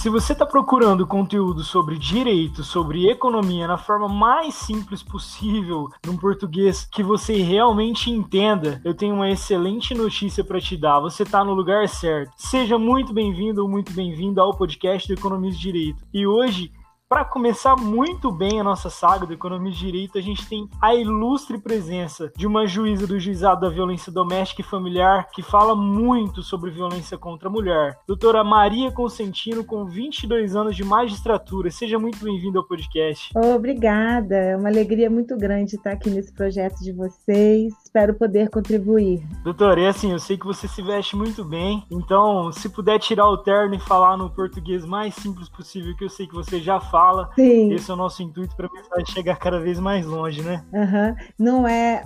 Se você está procurando conteúdo sobre direito, sobre economia na forma mais simples possível, num português que você realmente entenda, eu tenho uma excelente notícia para te dar. Você está no lugar certo. Seja muito bem-vindo ou muito bem-vindo ao podcast do de Direito. E hoje para começar muito bem a nossa saga do Economia de Direito, a gente tem a ilustre presença de uma juíza do Juizado da Violência Doméstica e Familiar que fala muito sobre violência contra a mulher. Doutora Maria Consentino, com 22 anos de magistratura. Seja muito bem-vinda ao podcast. Obrigada, é uma alegria muito grande estar aqui nesse projeto de vocês. Espero poder contribuir. Doutora, é assim, eu sei que você se veste muito bem, então se puder tirar o terno e falar no português mais simples possível, que eu sei que você já fala, fala. Sim. Esse é o nosso intuito para a mensagem chegar cada vez mais longe, né? Uhum. Não é,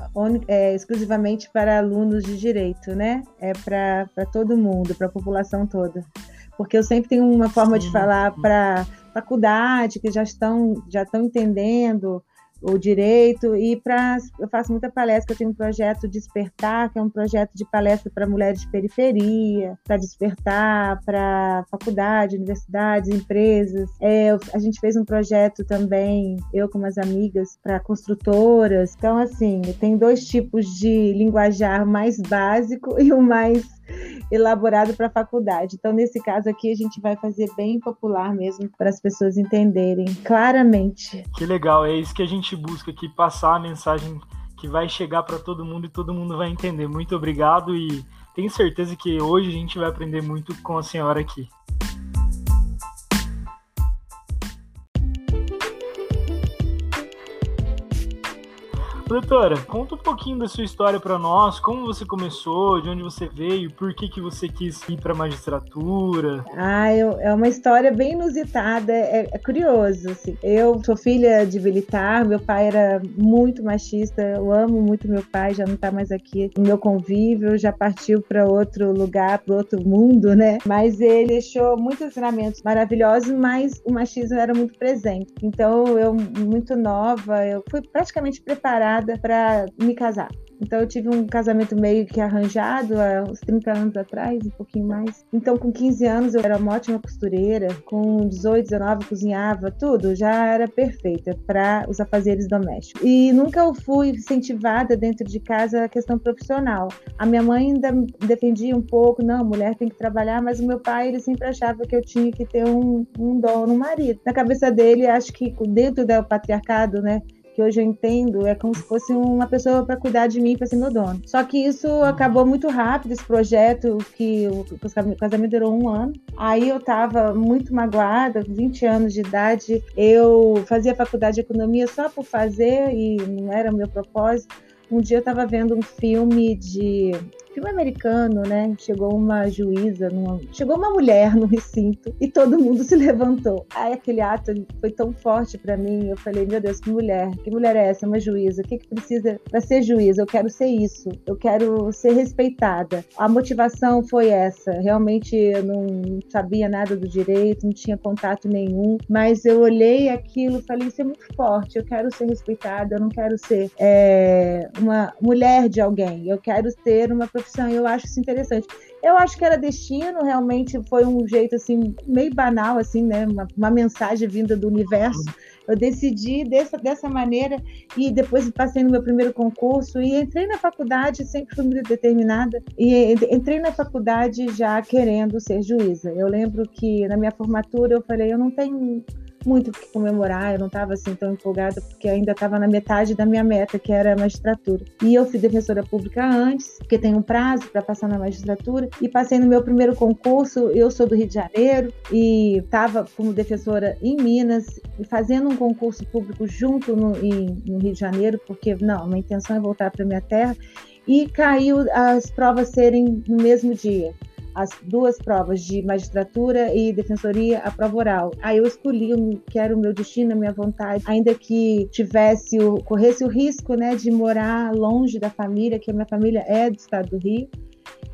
é, exclusivamente para alunos de direito, né? É para todo mundo, para a população toda. Porque eu sempre tenho uma forma Sim. de falar para faculdade que já estão já estão entendendo o direito e para eu faço muita palestra, eu tenho um projeto Despertar, que é um projeto de palestra para mulheres de periferia, para despertar para faculdade, universidades, empresas. É, a gente fez um projeto também, eu com umas amigas, para construtoras. Então, assim, tem dois tipos de linguajar mais básico e o mais elaborado para faculdade. Então, nesse caso aqui, a gente vai fazer bem popular mesmo, para as pessoas entenderem claramente. Que legal, é isso que a gente busca aqui, passar a mensagem que vai chegar para todo mundo e todo mundo vai entender. Muito obrigado e tenho certeza que hoje a gente vai aprender muito com a senhora aqui. Doutora, conta um pouquinho da sua história para nós, como você começou, de onde você veio, por que, que você quis ir para magistratura. Ah, eu, é uma história bem inusitada, é, é, curioso. Assim. Eu sou filha de militar, meu pai era muito machista, eu amo muito meu pai, já não está mais aqui no meu convívio, já partiu para outro lugar, para outro mundo, né? Mas ele deixou muitos ensinamentos maravilhosos, mas o machismo era muito presente. Então, eu, muito nova, eu fui praticamente preparada para me casar. Então eu tive um casamento meio que arranjado há uns 30 anos atrás, um pouquinho mais. Então com 15 anos eu era uma ótima costureira, com 18, 19 cozinhava, tudo, já era perfeita para os afazeres domésticos. E nunca eu fui incentivada dentro de casa a questão profissional. A minha mãe ainda defendia um pouco, não, mulher tem que trabalhar, mas o meu pai ele sempre achava que eu tinha que ter um, um dono, um marido. Na cabeça dele, acho que dentro do patriarcado, né, que hoje eu entendo, é como se fosse uma pessoa para cuidar de mim, para ser meu dono. Só que isso acabou muito rápido, esse projeto, que o casamento durou um ano. Aí eu estava muito magoada, 20 anos de idade, eu fazia faculdade de economia só por fazer e não era o meu propósito. Um dia eu estava vendo um filme de filme americano, né? Chegou uma juíza, numa... chegou uma mulher no recinto e todo mundo se levantou. Aí aquele ato foi tão forte para mim, eu falei, meu Deus, que mulher, que mulher é essa? Uma juíza, o que, que precisa para ser juíza? Eu quero ser isso, eu quero ser respeitada. A motivação foi essa, realmente eu não sabia nada do direito, não tinha contato nenhum, mas eu olhei aquilo falei, isso é muito forte, eu quero ser respeitada, eu não quero ser é, uma mulher de alguém, eu quero ter uma profissão. Eu acho isso interessante. Eu acho que era destino, realmente foi um jeito assim meio banal assim, né? Uma, uma mensagem vinda do universo. Eu decidi dessa, dessa maneira e depois passei no meu primeiro concurso e entrei na faculdade, sempre fui muito determinada, e entrei na faculdade já querendo ser juíza. Eu lembro que na minha formatura eu falei, eu não tenho muito o que comemorar, eu não estava assim tão empolgada porque ainda estava na metade da minha meta, que era a magistratura. E eu fui defensora pública antes, porque tem um prazo para passar na magistratura, e passei no meu primeiro concurso. Eu sou do Rio de Janeiro e estava como defensora em Minas, e fazendo um concurso público junto no, em, no Rio de Janeiro, porque não, minha intenção é voltar para minha terra. E caiu as provas serem no mesmo dia as duas provas de magistratura e defensoria, a prova oral. Aí eu escolhi que era o meu destino, a minha vontade, ainda que tivesse o, corresse o risco, né, de morar longe da família, que a minha família é do estado do Rio.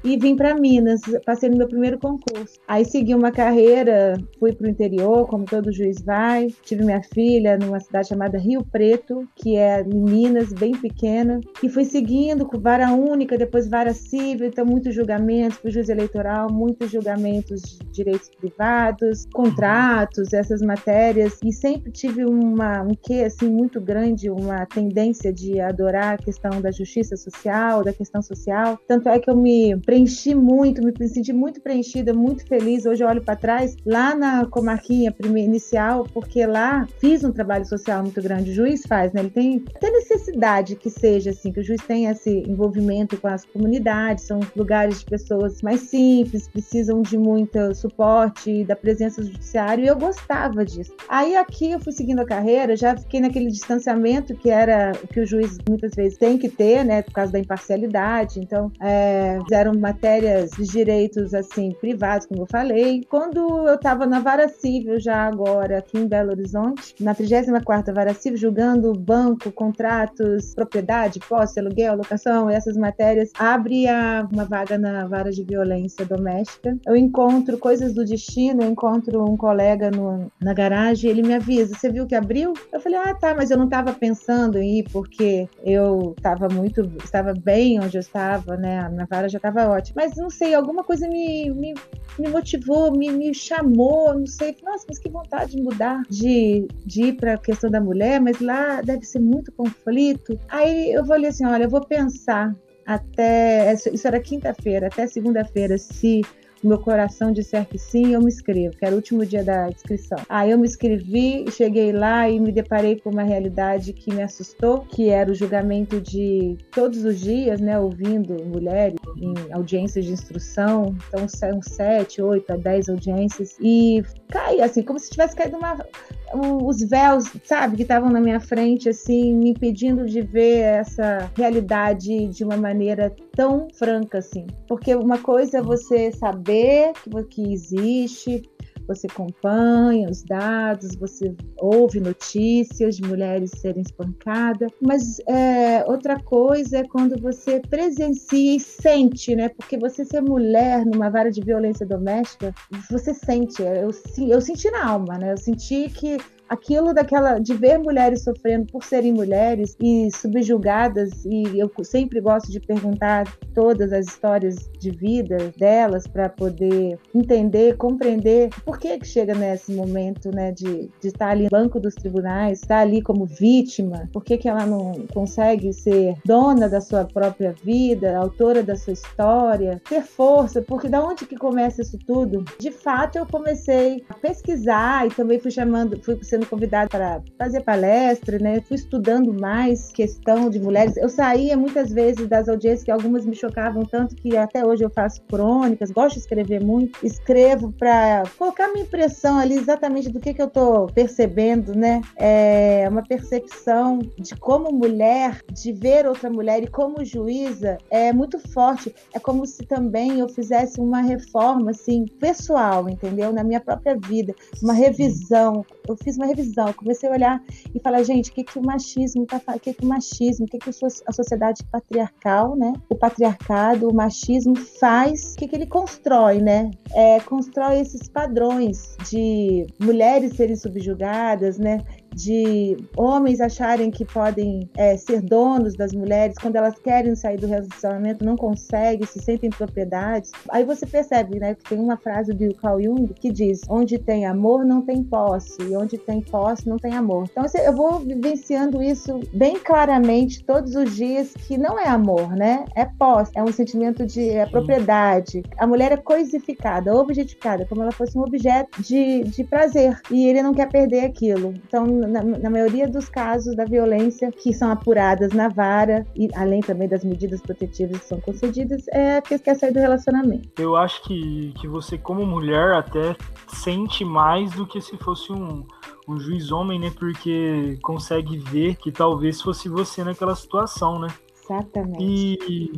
E vim para Minas. Passei no meu primeiro concurso. Aí segui uma carreira, fui para o interior, como todo juiz vai. Tive minha filha numa cidade chamada Rio Preto, que é em Minas, bem pequena. E fui seguindo com vara única, depois vara civil, então muitos julgamentos, fui juiz eleitoral, muitos julgamentos de direitos privados, contratos, essas matérias. E sempre tive uma, um quê, assim, muito grande, uma tendência de adorar a questão da justiça social, da questão social. Tanto é que eu me preenchi muito, me senti muito preenchida, muito feliz. Hoje eu olho para trás, lá na comarquinha primeira, inicial, porque lá fiz um trabalho social muito grande. O juiz faz, né? Ele tem até necessidade que seja assim, que o juiz tenha esse envolvimento com as comunidades, são lugares de pessoas mais simples, precisam de muito suporte da presença do judiciário, e eu gostava disso. Aí aqui eu fui seguindo a carreira, já fiquei naquele distanciamento que era o que o juiz muitas vezes tem que ter, né, por causa da imparcialidade. Então, é, fizeram matérias de direitos assim privados, como eu falei. Quando eu estava na vara civil já agora aqui em Belo Horizonte, na 34ª vara civil, julgando banco, contratos, propriedade, posse, aluguel, locação, essas matérias, abre a, uma vaga na vara de violência doméstica. Eu encontro coisas do destino, eu encontro um colega no, na garagem, ele me avisa, você viu que abriu? Eu falei, ah, tá, mas eu não estava pensando em ir porque eu estava muito, estava bem onde eu estava, né? Na vara já estava ótima. Mas não sei, alguma coisa me, me, me motivou, me, me chamou, não sei. Nossa, mas que vontade de mudar, de, de ir para a questão da mulher, mas lá deve ser muito conflito. Aí eu falei assim: olha, eu vou pensar até. Isso era quinta-feira, até segunda-feira, se meu coração disser que sim, eu me inscrevo, que era o último dia da inscrição. Aí eu me inscrevi, cheguei lá e me deparei com uma realidade que me assustou, que era o julgamento de todos os dias, né, ouvindo mulheres em audiências de instrução, então são sete, oito dez audiências, e cai assim, como se tivesse caído uma os véus, sabe, que estavam na minha frente, assim, me impedindo de ver essa realidade de uma maneira tão franca, assim. Porque uma coisa é você saber que, que existe, você acompanha os dados, você ouve notícias de mulheres serem espancadas, mas é, outra coisa é quando você presencia e sente, né? Porque você ser mulher numa vara de violência doméstica, você sente, eu, eu senti na alma, né? Eu senti que aquilo daquela de ver mulheres sofrendo por serem mulheres e subjugadas e eu sempre gosto de perguntar todas as histórias de vida delas para poder entender, compreender por que que chega nesse momento, né, de, de estar ali no banco dos tribunais, estar ali como vítima, por que que ela não consegue ser dona da sua própria vida, autora da sua história, ter força, porque da onde que começa isso tudo? De fato, eu comecei a pesquisar e também fui chamando, fui sendo sendo convidada para fazer palestra, né? Fui estudando mais questão de mulheres. Eu saía muitas vezes das audiências que algumas me chocavam tanto que até hoje eu faço crônicas, gosto de escrever muito, escrevo para colocar minha impressão ali exatamente do que, que eu estou percebendo, né? É uma percepção de como mulher, de ver outra mulher e como juíza é muito forte. É como se também eu fizesse uma reforma assim pessoal, entendeu? Na minha própria vida, uma revisão. Eu fiz uma revisão. Comecei a olhar e falar, gente, o que, que o machismo tá o que, que o machismo, o que, que a sociedade patriarcal, né? O patriarcado, o machismo faz, o que, que ele constrói, né? É, constrói esses padrões de mulheres serem subjugadas, né? De homens acharem que podem é, ser donos das mulheres, quando elas querem sair do relacionamento, não conseguem, se sentem propriedades. Aí você percebe, né, que tem uma frase do Carl Jung que diz: onde tem amor, não tem posse, e onde tem posse, não tem amor. Então eu vou vivenciando isso bem claramente todos os dias, que não é amor, né? É posse, é um sentimento de é propriedade. A mulher é coisificada, objetificada, como ela fosse um objeto de, de prazer, e ele não quer perder aquilo. Então, na, na, maioria dos casos da violência que são apuradas na vara, e além também das medidas protetivas que são concedidas, é que quer sair do relacionamento. Eu acho que, que você, como mulher, até sente mais do que se fosse um, um juiz homem, né? Porque consegue ver que talvez fosse você naquela situação, né? Exatamente. E,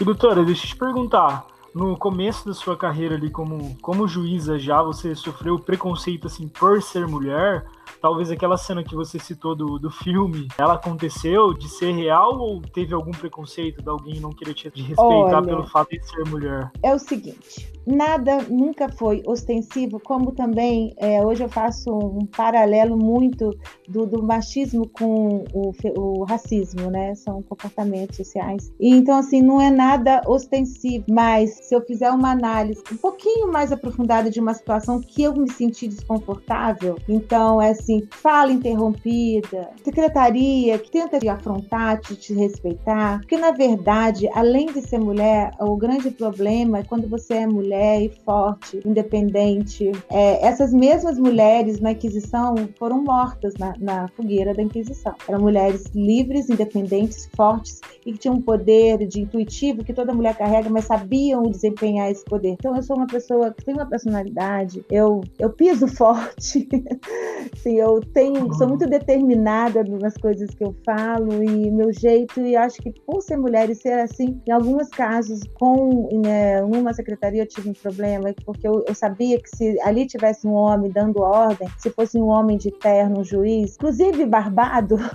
e doutora, deixa eu te perguntar no começo da sua carreira ali como, como juíza já, você sofreu preconceito assim por ser mulher? Talvez aquela cena que você citou do, do filme, ela aconteceu de ser real ou teve algum preconceito de alguém não querer te respeitar Olha, pelo fato de ser mulher? É o seguinte, nada nunca foi ostensivo, como também é, hoje eu faço um paralelo muito do, do machismo com o, o, racismo, né? São comportamentos sociais. E, então, assim, não é nada ostensivo, mas se eu fizer uma análise um pouquinho mais aprofundada de uma situação que eu me senti desconfortável, então é assim, fala interrompida, secretaria que tenta te afrontar, te, te respeitar, porque na verdade, além de ser mulher, o grande problema é quando você é mulher e forte, independente. É, essas mesmas mulheres na Inquisição foram mortas na, na, fogueira da Inquisição. Eram mulheres livres, independentes, fortes e que tinham um poder de intuitivo que toda mulher carrega, mas sabiam desempenhar esse poder. Então eu sou uma pessoa que tem uma personalidade, eu, eu piso forte, Sim, eu tenho, sou muito determinada nas coisas que eu falo e meu jeito, e acho que por ser mulher e ser assim, em alguns casos, com né, uma secretaria eu tive um problema, porque eu, eu, sabia que se ali tivesse um homem dando ordem, se fosse um homem de terno, um juiz, inclusive barbado,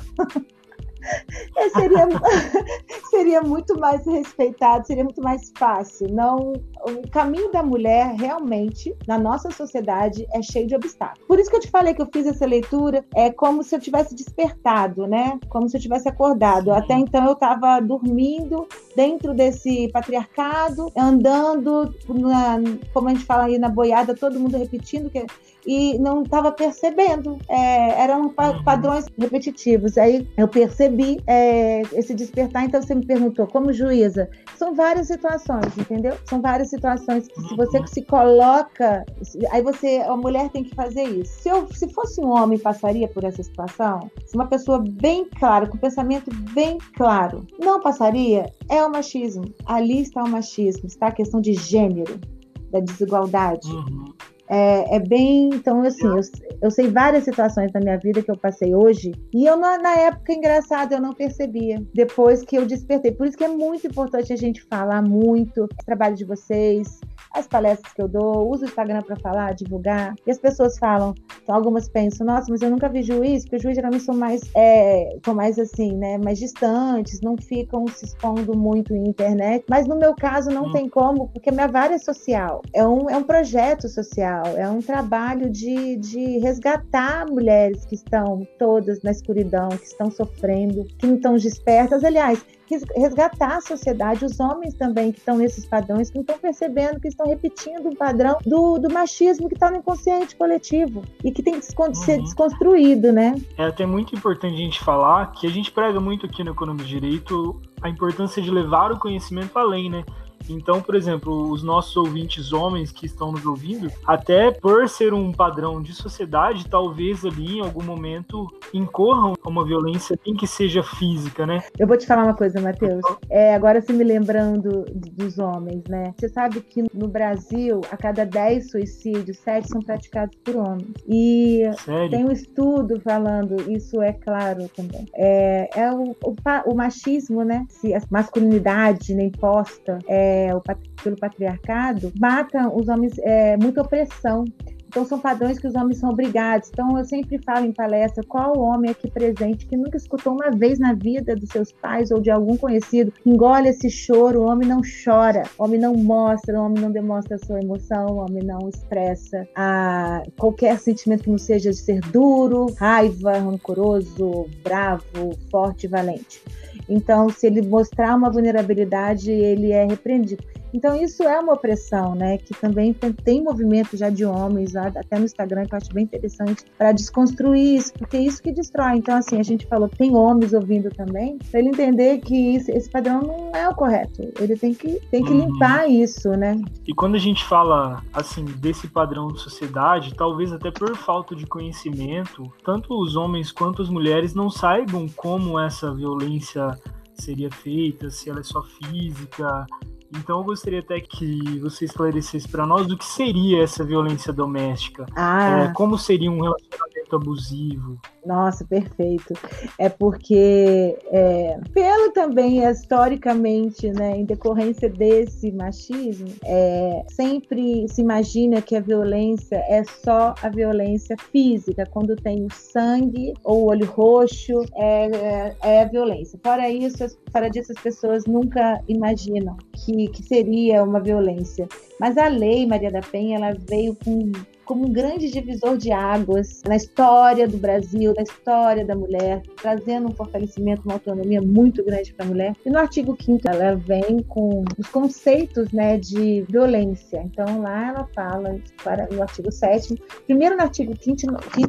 seria, seria muito mais respeitado, seria muito mais fácil. Não, o caminho da mulher realmente na nossa sociedade é cheio de obstáculos. Por isso que eu te falei que eu fiz essa leitura é como se eu tivesse despertado, né? Como se eu tivesse acordado. Até então eu estava dormindo dentro desse patriarcado, andando, na, como a gente fala aí na boiada, todo mundo repetindo que e não estava percebendo. É, eram pa padrões repetitivos. Aí eu percebi é, esse despertar. Então você me perguntou, como juíza? São várias situações, entendeu? São várias situações que se você se coloca, aí você, a mulher tem que fazer isso. Se eu, se fosse um homem, passaria por essa situação? Se uma pessoa bem clara, com pensamento bem claro, não passaria? É o machismo. Ali está o machismo, está a questão de gênero, da desigualdade. Uhum. É, é, bem. Então, assim, eu, eu, sei várias situações da minha vida que eu passei hoje, e eu, na, na, época, engraçado, eu não percebia. Depois que eu despertei. Por isso que é muito importante a gente falar muito o trabalho de vocês, as palestras que eu dou, uso o Instagram para falar, divulgar. E as pessoas falam, então algumas pensam, nossa, mas eu nunca vi juiz, porque os juízes geralmente são mais, é, são mais assim, né, mais distantes, não ficam se expondo muito em internet. Mas no meu caso não hum. tem como, porque a minha vara é social. É um, é um projeto social, é um trabalho de, de resgatar mulheres que estão todas na escuridão, que estão sofrendo, que não estão despertas. Aliás, resgatar a sociedade, os homens também que estão nesses padrões, que não estão percebendo que estão repetindo o padrão do, do machismo que está no inconsciente coletivo e que tem que uhum. ser desconstruído, né? É até muito importante a gente falar que a gente prega muito aqui no Economia de Direito a importância de levar o conhecimento além, né? Então, por exemplo, os nossos ouvintes homens que estão nos ouvindo, até por ser um padrão de sociedade, talvez ali em algum momento incorram uma violência em que seja física, né? Eu vou te falar uma coisa, Matheus. É, agora se me lembrando dos homens, né? Você sabe que no Brasil, a cada 10 suicídios, 7 são praticados por homens. E Sério? tem um estudo falando, isso é claro também. É, é o, o, o machismo, né? Se a masculinidade nem posta é, é, o, pelo patriarcado, matam os homens, é, muita opressão. Então, são padrões que os homens são obrigados. Então, eu sempre falo em palestra: qual homem aqui presente que nunca escutou uma vez na vida dos seus pais ou de algum conhecido, engole esse choro, o homem não chora, o homem não mostra, o homem não demonstra a sua emoção, o homem não expressa a, qualquer sentimento que não seja de ser duro, raiva, rancoroso, bravo, forte e valente. Então, se ele mostrar uma vulnerabilidade, ele é repreendido. Então, isso é uma opressão, né? Que também tem, tem movimento já de homens, até no Instagram, que eu acho bem interessante, para desconstruir isso, porque é isso que destrói. Então, assim, a gente falou que tem homens ouvindo também, para ele entender que esse, esse, padrão não é o correto. Ele tem que, tem que uhum. limpar isso, né? E quando a gente fala, assim, desse padrão de sociedade, talvez até por falta de conhecimento, tanto os homens quanto as mulheres não saibam como essa violência seria feita, se ela é só física, então eu gostaria até que você esclarecesse para nós o que seria essa violência doméstica. Ah. É, como seria um relacionamento relacionamento abusivo? Nossa, perfeito. É porque, é, pelo também historicamente, né, em decorrência desse machismo, é, sempre se imagina que a violência é só a violência física, quando tem o sangue ou o olho roxo, é, é, é violência. Fora isso, fora disso, as pessoas nunca imaginam que, que seria uma violência. Mas a lei Maria da Penha, ela veio com como um grande divisor de águas na história do Brasil, na história da mulher, trazendo um fortalecimento, uma autonomia muito grande para a mulher. E no artigo 5 ela vem com os conceitos né, de violência. Então lá ela fala, para, no artigo 7 primeiro no artigo 5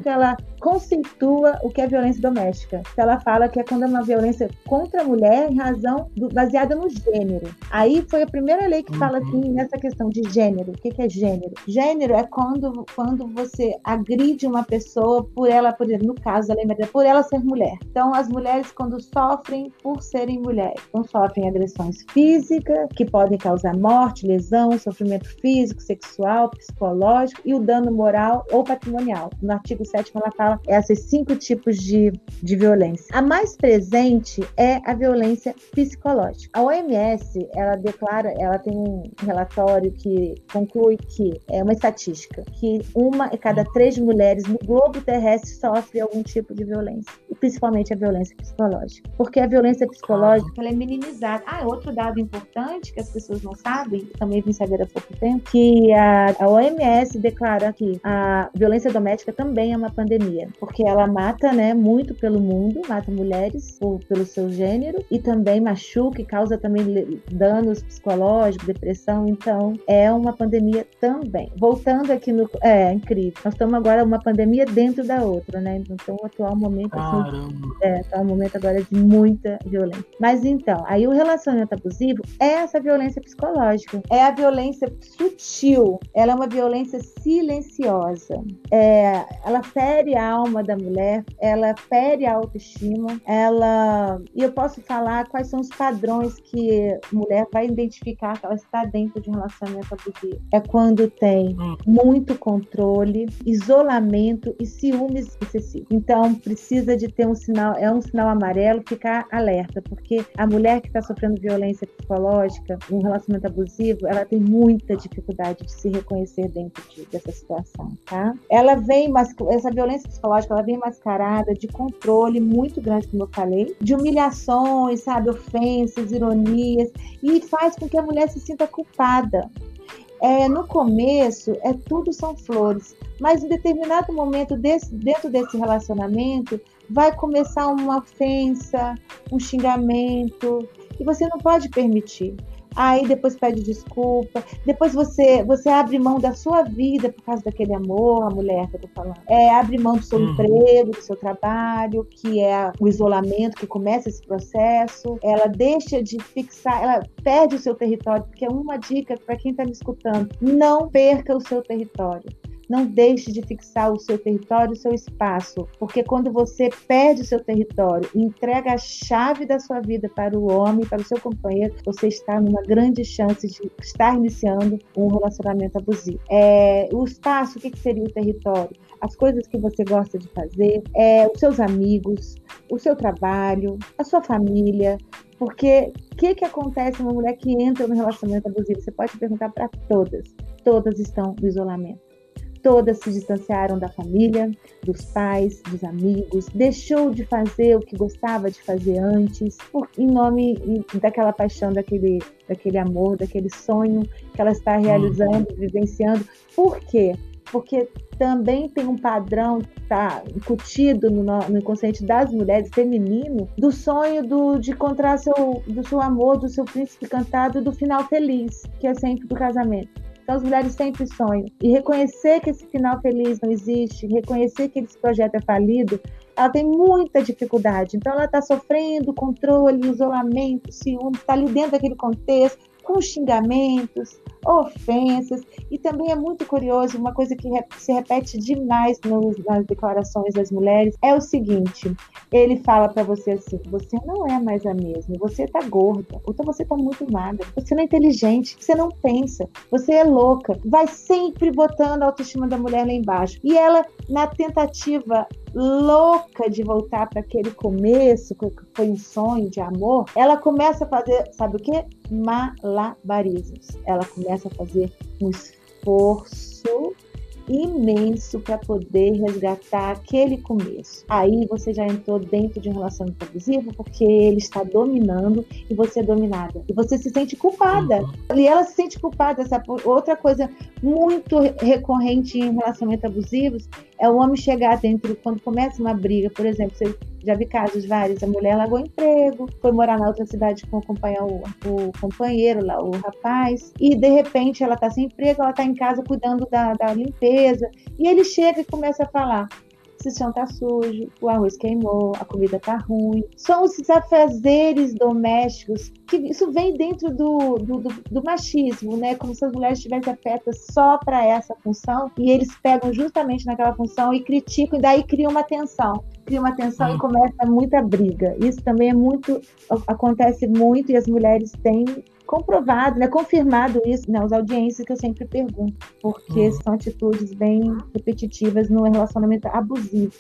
ela conceitua o que é violência doméstica. Ela fala que é quando é uma violência contra a mulher em razão do, baseada no gênero. Aí foi a primeira lei que fala assim nessa questão de gênero. O que, que é gênero? Gênero é quando quando você agride uma pessoa por ela, por exemplo, no caso Lei Maria, por ela ser mulher. Então, as mulheres, quando sofrem por serem mulheres, então sofrem agressões físicas, que podem causar morte, lesão, sofrimento físico, sexual, psicológico e o dano moral ou patrimonial. No artigo 7 ela fala esses cinco tipos de, de violência. A mais presente é a violência psicológica. A OMS, ela declara, ela tem um relatório que conclui que é uma estatística que uma e cada três mulheres no globo terrestre sofre algum tipo de violência, e principalmente a violência psicológica. Porque a violência psicológica ela é minimizada. Ah, outro dado importante que as pessoas não sabem, também vim saber há pouco tempo, que a, a OMS declara que a violência doméstica também é uma pandemia, porque ela mata, né, muito pelo mundo, mata mulheres por, pelo seu gênero e também machuca e causa também danos psicológicos, depressão. Então, é uma pandemia também. Voltando aqui no, é, incrível. Nós estamos agora uma pandemia dentro da outra, né? Então, o atual momento, assim, é, atual momento agora é de muita violência. Mas então, aí o relacionamento abusivo é essa violência psicológica, é a violência sutil, ela é uma violência silenciosa. É, ela fere a alma da mulher, ela fere a autoestima, ela. E eu posso falar quais são os padrões que a mulher vai identificar que ela está dentro de um relacionamento abusivo. É quando tem hum. muito controle, isolamento e ciúmes excessivos. Então, precisa de ter um sinal, é um sinal amarelo, ficar alerta, porque a mulher que está sofrendo violência psicológica, um relacionamento abusivo, ela tem muita dificuldade de se reconhecer dentro de, dessa situação, tá? Ela vem, essa violência psicológica, ela vem mascarada de controle muito grande, como eu falei, de humilhações, sabe, ofensas, ironias, e faz com que a mulher se sinta culpada é, no começo é tudo são flores, mas em determinado momento desse, dentro desse relacionamento vai começar uma ofensa, um xingamento, e você não pode permitir aí depois pede desculpa, depois você você abre mão da sua vida por causa daquele amor, a mulher que eu tô falando. É, abre mão do seu uhum. emprego, do seu trabalho, que é o isolamento que começa esse processo. Ela deixa de fixar, ela perde o seu território, porque é uma dica para quem está me escutando: não perca o seu território. Não deixe de fixar o seu território, o seu espaço, porque quando você perde o seu território entrega a chave da sua vida para o homem, para o seu companheiro, você está numa grande chance de estar iniciando um relacionamento abusivo. É, o espaço, o que seria o território? As coisas que você gosta de fazer, é, os seus amigos, o seu trabalho, a sua família, porque o que, que acontece uma mulher que entra no relacionamento abusivo? Você pode perguntar para todas. Todas estão no isolamento. Todas se distanciaram da família, dos pais, dos amigos, deixou de fazer o que gostava de fazer antes, por, em nome daquela paixão, daquele, daquele amor, daquele sonho que ela está realizando, uhum. vivenciando. Por quê? Porque também tem um padrão que está incutido no, no, inconsciente das mulheres feminino do sonho do, de encontrar seu, do seu amor, do seu príncipe cantado, do final feliz, que é sempre do casamento. Então, as mulheres sempre sonham. E reconhecer que esse final feliz não existe, reconhecer que esse projeto é falido, ela tem muita dificuldade. Então, ela está sofrendo controle, isolamento, ciúme, está ali dentro daquele contexto, com xingamentos, ofensas. E também é muito curioso, uma coisa que se repete demais nos, nas declarações das mulheres é o seguinte: ele fala para você assim, você não é mais a mesma, você tá gorda, ou então você tá muito magra, você não é inteligente, você não pensa, você é louca, vai sempre botando a autoestima da mulher lá embaixo. E ela, na tentativa louca de voltar para aquele começo, que foi um sonho de amor, ela começa a fazer, sabe o que? Malabarismos. Ela começa a fazer um esforço imenso para poder resgatar aquele começo. Aí você já entrou dentro de um relacionamento abusivo porque ele está dominando e você é dominada. E você se sente culpada. Uhum. E ela se sente culpada. Sabe? Outra coisa muito recorrente em relacionamentos abusivos é o homem chegar dentro, quando começa uma briga, por exemplo, você já vi casos vários, a mulher largou emprego, foi morar na outra cidade com acompanhar o, o companheiro lá, o rapaz, e de repente ela tá sem emprego, ela tá em casa cuidando da, da limpeza, e ele chega e começa a falar: se o chão tá sujo, o arroz queimou, a comida tá ruim. São os afazeres domésticos que isso vem dentro do, do, do, do machismo, né? Como se as mulheres tivessem afetas só para essa função e eles pegam justamente naquela função e criticam e daí criam uma tensão cria uma tensão e começa muita briga. Isso também é muito acontece muito e as mulheres têm comprovado, né, confirmado isso nas audiências que eu sempre pergunto, porque uhum. são atitudes bem repetitivas no relacionamento abusivo.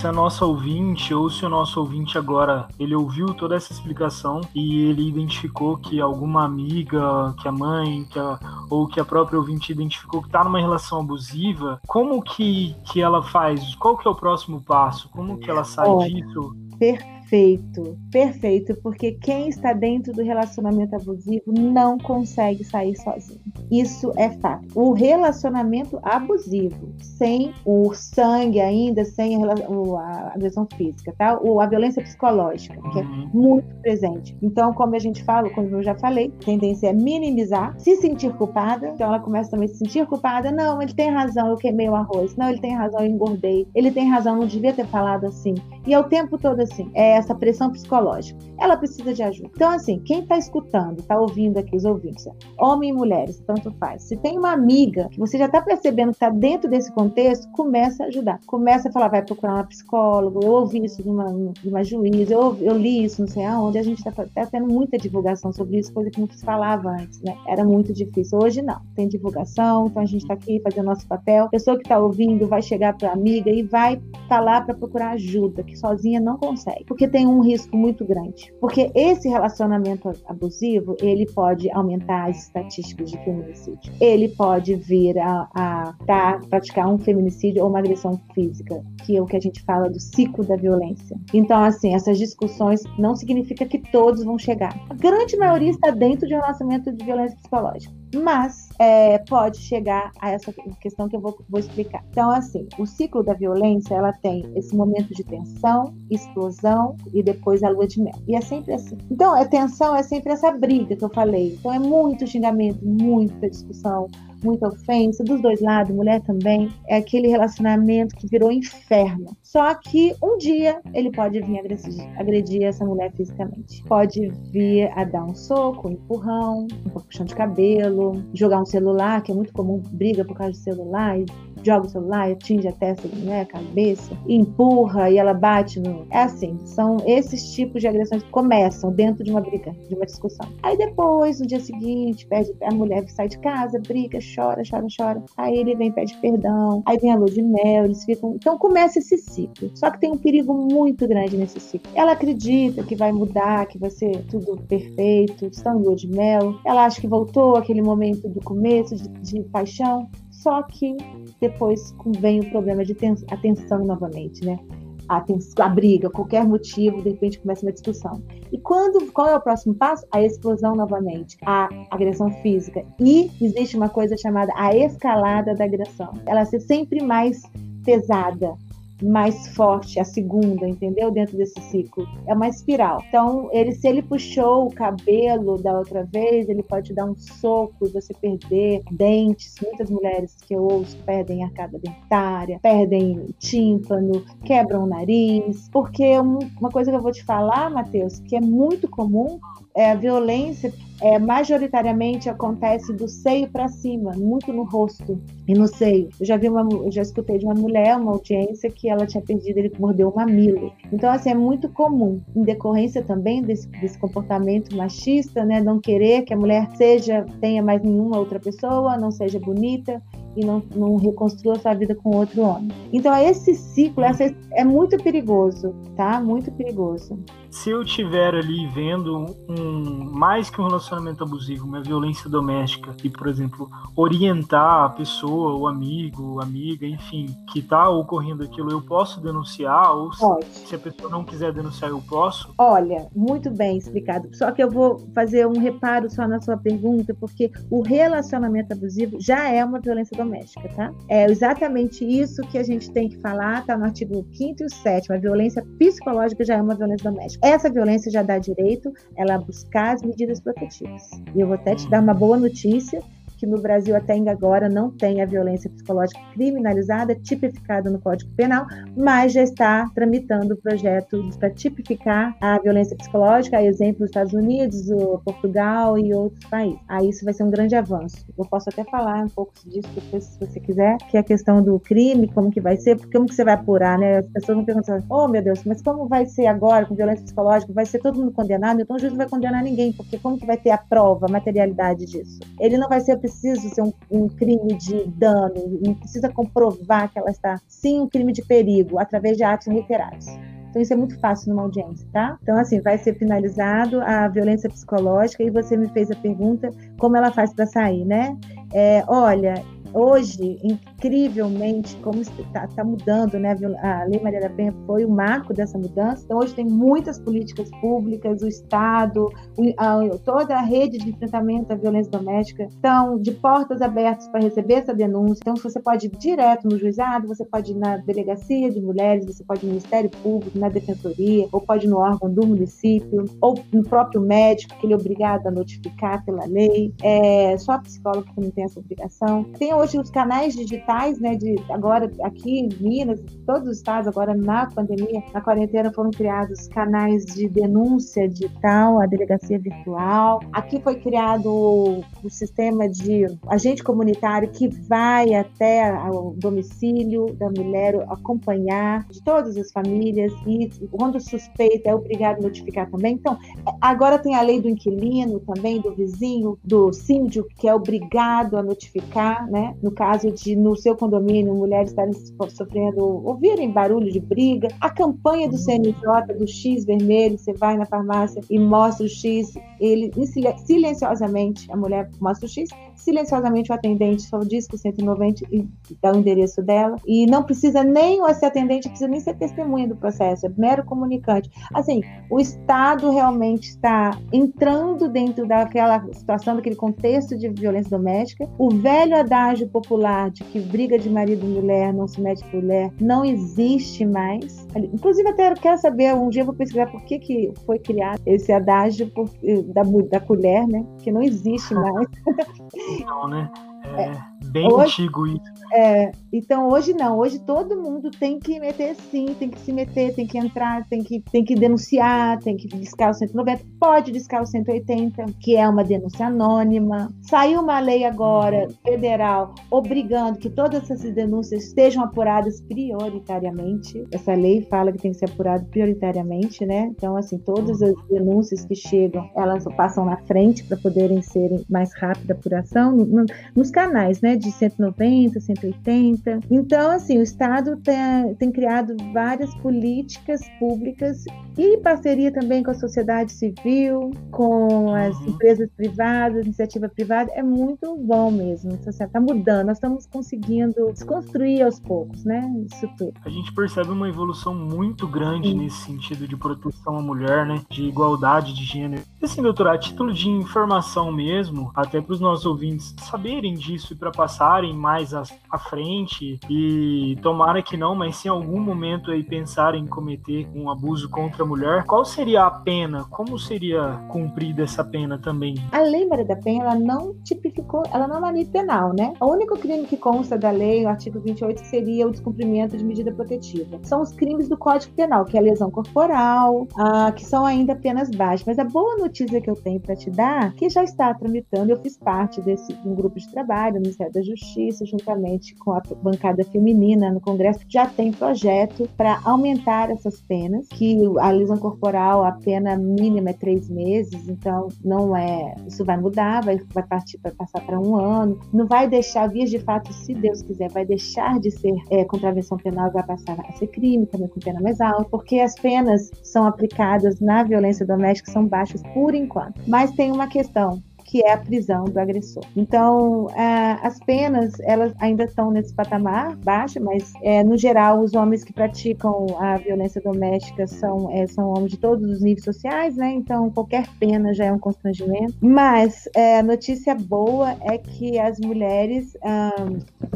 se a nossa ouvinte ou se o nosso ouvinte agora ele ouviu toda essa explicação e ele identificou que alguma amiga, que a mãe, que a, ou que a própria ouvinte identificou que está numa relação abusiva, como que, que ela faz? Qual que é o próximo passo? Como que ela sai Olha, disso? Perfeito Perfeito, perfeito, porque quem está dentro do relacionamento abusivo não consegue sair sozinho. Isso é fato. O relacionamento abusivo, sem o sangue ainda, sem a, agressão física, tá? Ou a violência psicológica, que é uhum. muito presente. Então, como a gente fala, como eu já falei, a tendência é minimizar, se sentir culpada. Então, ela começa também a se sentir culpada. Não, ele tem razão, eu queimei o arroz. Não, ele tem razão, eu engordei. Ele tem razão, não devia ter falado assim. E é o tempo todo assim. É essa pressão psicológica. Ela precisa de ajuda. Então, assim, quem está escutando, está ouvindo aqui os ouvintes, homem e mulheres, tanto faz. Se tem uma amiga que você já está percebendo que está dentro desse contexto, começa a ajudar. Começa a falar, vai procurar uma psicóloga, eu ouvi isso de uma, de uma juíza, eu, eu li isso, não sei aonde. A gente está tá tendo muita divulgação sobre isso, coisa que não se falava antes, né? Era muito difícil. Hoje não. Tem divulgação, então a gente está aqui fazendo nosso papel. A pessoa que está ouvindo vai chegar para a amiga e vai falar para procurar ajuda, que sozinha não consegue. Porque tem um risco muito grande. Porque esse relacionamento abusivo, ele pode aumentar as estatísticas de feminicídio. Ele pode vir a, a tá, praticar um feminicídio ou uma agressão física, que é o que a gente fala do ciclo da violência. Então, assim, essas discussões não significa que todos vão chegar. A grande maioria está dentro de um relacionamento de violência psicológica mas é, pode chegar a essa questão que eu vou, vou, explicar. Então, assim, o ciclo da violência, ela tem esse momento de tensão, explosão e depois a lua de mel. E é sempre assim. Então, a tensão é sempre essa briga que eu falei. Então, é muito xingamento, muita discussão, muita ofensa dos dois lados, mulher também. É aquele relacionamento que virou inferno. Só que um dia ele pode vir agredir, agredir essa mulher fisicamente. Pode vir a dar um soco, um empurrão, um puxão de cabelo, jogar um celular, que é muito comum, briga por causa de celular, e joga o celular, atinge a testa né, a cabeça, empurra e ela bate no. É assim, são esses tipos de agressões que começam dentro de uma briga, de uma discussão. Aí depois, no dia seguinte, pede, a mulher sai de casa, briga, chora, chora, chora. Aí ele vem pede perdão, aí vem a lua de mel, eles ficam. Então começa esse ciclo. Só que tem um perigo muito grande nesse ciclo. Ela acredita que vai mudar, que vai ser tudo perfeito, estão em lua de mel. Ela acha que voltou aquele momento do começo de, de paixão. Só que depois vem o problema de atenção novamente, né? A, a, briga, qualquer motivo, de repente começa uma discussão. E quando, qual é o próximo passo? A explosão novamente, a agressão física. E existe uma coisa chamada a escalada da agressão. Ela ser sempre mais pesada, mais forte, a segunda, entendeu? Dentro desse ciclo. É uma espiral. Então, ele, se ele puxou o cabelo da outra vez, ele pode dar um soco e você perder dentes. Muitas mulheres que eu ouço perdem arcada dentária, perdem tímpano, quebram o nariz. Porque uma coisa que eu vou te falar, Matheus, que é muito comum, é a violência é, majoritariamente acontece do seio para cima, muito no rosto e no seio. Eu já vi uma, já escutei de uma mulher, uma audiência que ela tinha perdido, ele mordeu o mamilo. Então assim é muito comum, em decorrência também desse, desse comportamento machista, né, não querer que a mulher seja tenha mais nenhuma outra pessoa, não seja bonita e não, não reconstrua sua vida com outro homem. Então esse ciclo essa, é muito perigoso, tá? Muito perigoso se eu tiver ali vendo um mais que um relacionamento abusivo, uma violência doméstica e, por exemplo, orientar a pessoa, o amigo, amiga, enfim, que está ocorrendo aquilo, eu posso denunciar ou Pode. se a pessoa não quiser denunciar, eu posso? Olha, muito bem explicado. Só que eu vou fazer um reparo só na sua pergunta, porque o relacionamento abusivo já é uma violência doméstica, tá? É exatamente isso que a gente tem que falar, tá no artigo 5 e 7 A violência psicológica já é uma violência doméstica. Essa violência já dá direito ela a buscar as medidas protetivas. E eu vou até te dar uma boa notícia que no Brasil até agora não tem a violência psicológica criminalizada, tipificada no Código Penal, mas já está tramitando o projeto para tipificar a violência psicológica, a exemplo dos Estados Unidos, Portugal e outros países. Aí isso vai ser um grande avanço. Eu posso até falar um pouco disso depois, se você quiser, que é a questão do crime, como que vai ser, porque como que você vai apurar, né? As pessoas vão perguntar, oh meu Deus, mas como vai ser agora com violência psicológica? Vai ser todo mundo condenado? Então o juiz não vai condenar ninguém, porque como que vai ter a prova, a materialidade disso? Ele não vai ser preciso ser um, um, crime de dano, não precisa comprovar que ela está sim um crime de perigo através de atos reiterados. Então, isso é muito fácil numa audiência, tá? Então, assim, vai ser finalizado a violência psicológica e você me fez a pergunta como ela faz para sair, né? É, olha, hoje, incrivelmente, como está tá mudando, né? A Lei Maria da Penha foi o marco dessa mudança. Então, hoje tem muitas políticas públicas, o Estado, o, a, toda a rede de enfrentamento à violência doméstica estão de portas abertas para receber essa denúncia. Então, você pode ir direto no juizado, você pode ir na delegacia de mulheres, você pode ir no Ministério Público, na defensoria, ou pode ir no órgão do município, ou no próprio médico, que ele é obrigado a notificar pela lei. É, só psicóloga que não tem essa obrigação. Tem hoje os canais digitais, né, de agora aqui em Minas, todos os estados agora na pandemia, na quarentena foram criados canais de denúncia digital, a delegacia virtual. Aqui foi criado o, sistema de agente comunitário que vai até o domicílio da mulher acompanhar de todas as famílias e quando suspeita é obrigado a notificar também. Então, agora tem a lei do inquilino também, do vizinho, do síndico, que é obrigado a notificar, né? No caso de, no seu condomínio, mulheres estarem sofrendo, ouvirem barulho de briga. A campanha do CNJ, do X vermelho, você vai na farmácia e mostra o X, ele silenciosamente, a mulher mostra o X, silenciosamente o atendente só diz que o 190 e dá o endereço dela. E não precisa nem esse atendente, precisa nem ser testemunha do processo, é mero comunicante. Assim, o Estado realmente está entrando dentro daquela situação, daquele contexto de violência doméstica. O velho adágio popular de que briga de marido e mulher não se mete mulher não existe mais. Inclusive, até quero saber, um dia eu vou pesquisar por que, que foi criado esse adágio por, eh, da, da colher, né? Que não existe mais. Não, né? É, é, bem hoje, antigo isso. É, então hoje não, hoje todo mundo tem que meter sim, tem que se meter, tem que entrar, tem que, tem que denunciar, tem que discar o 190, pode discar o 180, que é uma denúncia anônima. Saiu uma lei agora, uhum. federal, obrigando que todas essas denúncias sejam apuradas prioritariamente. Essa lei fala que tem que ser apurado prioritariamente, né? Então, assim, todas as denúncias que chegam, elas passam na frente para poderem serem mais rápida a apuração. No, nos canais, né, de 190, 180. Então, assim, o Estado tem, tem criado várias políticas públicas e parceria também com a sociedade civil, com as uhum. empresas privadas, iniciativa privada, é muito bom mesmo. Está mudando, nós estamos conseguindo desconstruir aos poucos, né? Isso tudo. A gente percebe uma evolução muito grande Sim. nesse sentido de proteção à mulher, né? De igualdade de gênero. E assim, doutora, a título de informação mesmo, até para os nossos ouvintes saberem disso e para passarem mais à, frente e tomara que não, mas se em algum momento aí pensarem em cometer um abuso contra a mulher, qual seria a pena? Como seria cumprida essa pena também? A Lei Maria da Penha, ela não tipificou, ela não é uma lei penal, né? O único crime que consta da lei, o artigo 28, seria o descumprimento de medida protetiva. São os crimes do Código Penal, que é a lesão corporal, que são ainda penas baixas. Mas a boa notícia que eu tenho para te dar, que já está tramitando, eu fiz parte desse um grupo de trabalho no Ministério da Justiça, juntamente com a bancada feminina no Congresso, já tem projeto para aumentar essas penas, que a lesão corporal, a pena mínima é três meses, então não é, isso vai mudar, vai, vai partir para passar para um ano, não vai deixar, vias de fato, se Deus quiser, vai deixar de ser é, contravenção penal, vai passar a ser crime, também com pena mais alta, porque as penas são aplicadas na violência doméstica são baixas por enquanto. Mas tem uma questão, que é a prisão do agressor. Então, as penas, elas ainda estão nesse patamar baixo, mas, é, no geral, os homens que praticam a violência doméstica são, é, são homens de todos os níveis sociais, né? Então, qualquer pena já é um constrangimento. Mas, é, a notícia boa é que as mulheres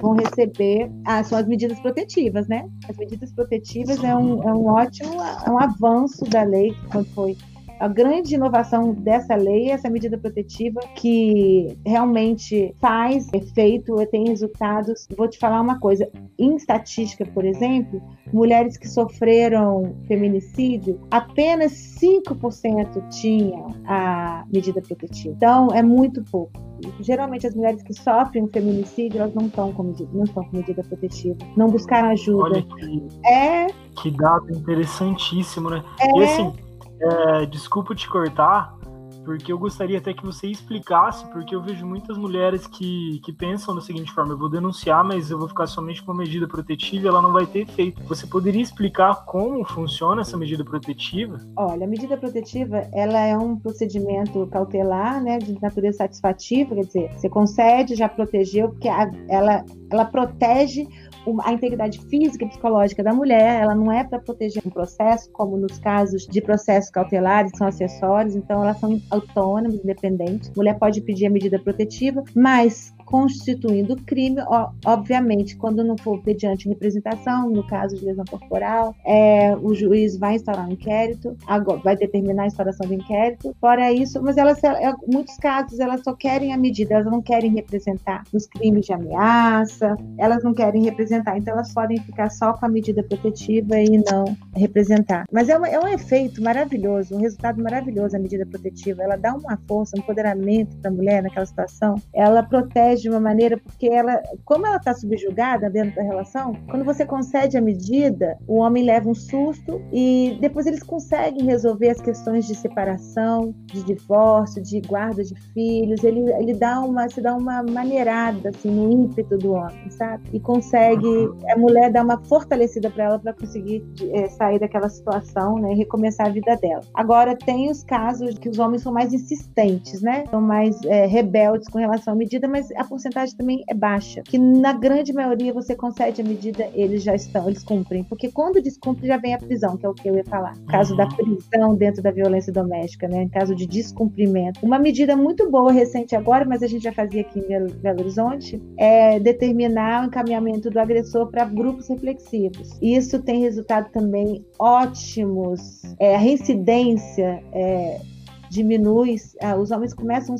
vão receber ah, são as medidas protetivas, né? As medidas protetivas é um, é um ótimo é um avanço da lei que foi a grande inovação dessa lei é essa medida protetiva que realmente faz efeito e tem resultados. Vou te falar uma coisa: em estatística, por exemplo, mulheres que sofreram feminicídio, apenas 5% tinham a medida protetiva. Então, é muito pouco. Geralmente, as mulheres que sofrem feminicídio, elas não estão com medida, não estão com medida protetiva, não buscaram ajuda. Olha que, é... que dado interessantíssimo, né? É... E assim, é, desculpa te cortar, porque eu gostaria até que você explicasse, porque eu vejo muitas mulheres que, que pensam da seguinte forma: eu vou denunciar, mas eu vou ficar somente com a medida protetiva e ela não vai ter efeito. Você poderia explicar como funciona essa medida protetiva? Olha, a medida protetiva ela é um procedimento cautelar, né, de natureza satisfativa, quer dizer, você concede, já protegeu, porque ela, ela protege a integridade física e psicológica da mulher, ela não é para proteger um processo, como nos casos de processos cautelares, são acessórios, então elas são autônomas, independentes. A mulher pode pedir a medida protetiva, mas constituindo crime, obviamente, quando não for mediante representação, no caso de lesão corporal, é, o juiz vai instaurar um inquérito, vai determinar a instauração do inquérito. Fora isso, mas elas, em é, muitos casos, elas só querem a medida, elas não querem representar nos crimes de ameaça, elas não querem representar, então elas podem ficar só com a medida protetiva e não representar. Mas é, é um efeito maravilhoso, um resultado maravilhoso a medida protetiva. Ela dá uma força, um empoderamento para a mulher naquela situação, ela protege de uma maneira, porque ela, como ela está subjugada dentro da relação, quando você concede a medida, o homem leva um susto e depois eles conseguem resolver as questões de separação, de divórcio, de guarda de filhos. Ele, ele dá uma, se dá uma maneirada assim no ímpeto do homem, sabe? E consegue, a mulher dá uma fortalecida para ela para conseguir é, sair daquela situação, né, e recomeçar a vida dela. Agora tem os casos que os homens são mais insistentes, né? São mais é, rebeldes com relação à medida, mas a a porcentagem também é baixa. Que na grande maioria você concede a medida, eles já estão, eles cumprem. Porque quando descumpre, já vem a prisão, que é o que eu ia falar. Caso uhum. da prisão dentro da violência doméstica, né? Em caso de descumprimento. Uma medida muito boa, recente agora, mas a gente já fazia aqui em Belo Horizonte, é determinar o encaminhamento do agressor para grupos reflexivos. Isso tem resultado também ótimos. É, a reincidência é, diminui, uh, os homens começam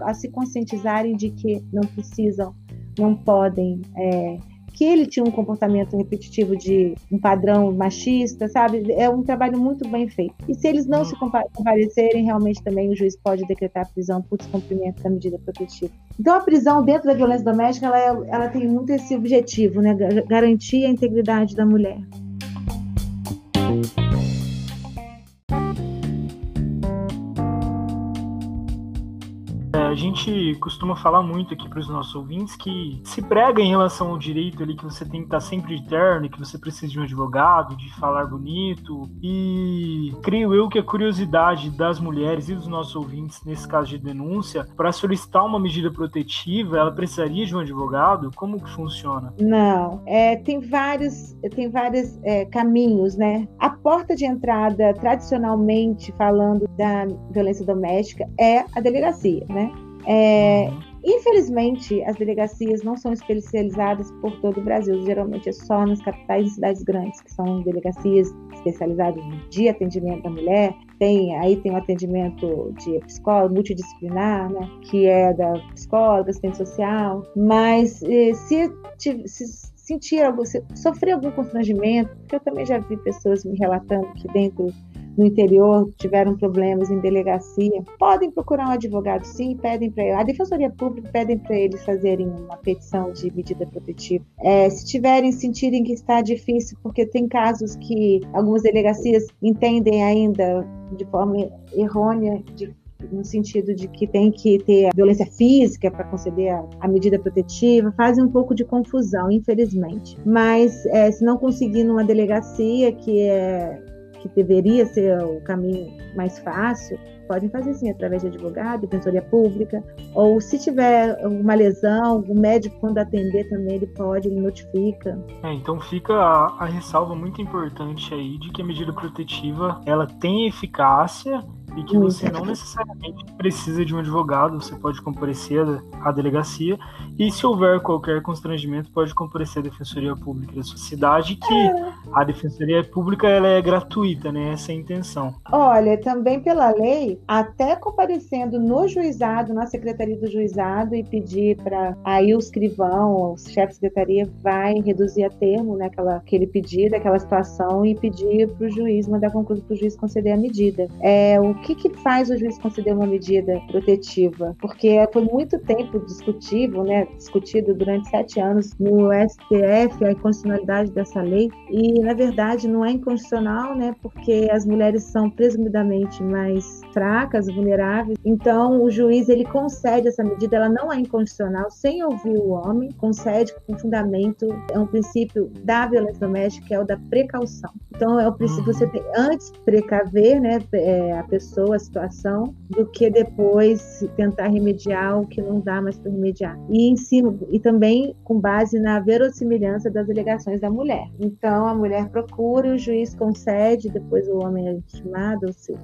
a se conscientizarem de que não precisam, não podem, é, que ele tinha um comportamento repetitivo de um padrão machista, sabe? É um trabalho muito bem feito. E se eles não se comparecerem, realmente também o juiz pode decretar a prisão por descumprimento da medida protetiva. Então a prisão dentro da violência doméstica, ela, é, ela tem muito esse objetivo, né? Garantir a integridade da mulher. So a gente costuma falar muito aqui para os nossos ouvintes que se prega em relação ao direito ali que você tem que estar sempre de terno, que você precisa de um advogado, de falar bonito. E creio eu que a curiosidade das mulheres e dos nossos ouvintes, nesse caso de denúncia, para solicitar uma medida protetiva, ela precisaria de um advogado? Como que funciona? Não, é, tem vários, tem vários é, caminhos, né? A porta de entrada, tradicionalmente falando da violência doméstica, é a delegacia, né? É, Infelizmente, as delegacias não são especializadas por todo o Brasil, geralmente é só nas capitais e cidades grandes, que são delegacias especializadas de atendimento da mulher. Tem, aí tem o atendimento de psicólogo multidisciplinar, né, que é da psicóloga, assistente social, mas eh, se, se sentir algo, se sofrer algum constrangimento, porque eu também já vi pessoas me relatando que dentro no interior tiveram problemas em delegacia, podem procurar um advogado sim, pedem para a Defensoria Pública pedem para eles fazerem uma petição de medida protetiva. É, se tiverem sentirem que está difícil, porque tem casos que algumas delegacias entendem ainda de forma errônea de no sentido de que tem que ter violência física para conceder a, a, medida protetiva, fazem um pouco de confusão, infelizmente. Mas é, se não conseguir numa delegacia que é que deveria ser o caminho mais fácil, podem fazer sim, através de advogado, defensoria pública, ou se tiver uma lesão, o médico, quando atender também, ele pode, ele notifica. É, então fica a, a ressalva muito importante aí de que a medida protetiva, ela tem eficácia e que você não necessariamente precisa de um advogado, você pode comparecer à delegacia e se houver qualquer constrangimento pode comparecer à Defensoria Pública da sua cidade, que é. a Defensoria Pública ela é gratuita, né? Essa é a intenção. Olha, também pela lei, até comparecendo no juizado, na Secretaria do Juizado e pedir para aí o escrivão, o chefe de secretaria vai reduzir a termo né, aquela, aquele pedido, aquela situação e pedir para o juiz, mandar conclusão para o juiz conceder a medida. É, o que, que faz o juiz conceder uma medida protetiva? Porque foi muito tempo discutível, né, discutido durante sete anos no STF a inconstitucionalidade dessa lei e, na verdade, não é inconstitucional, né, porque as mulheres são presumidamente mais fracas, vulneráveis. Então, o juiz ele concede essa medida, ela não é inconstitucional, sem ouvir o homem, concede com fundamento, é um princípio da violência doméstica, que é o da precaução. Então, é o princípio você tem antes precaver, né, é, a pessoa pessoa, a situação, do que depois tentar remediar o que não dá mais para remediar. E em cima e também com base na verossimilhança das alegações da mulher. Então a mulher procura, o juiz concede, depois o homem é estimado, se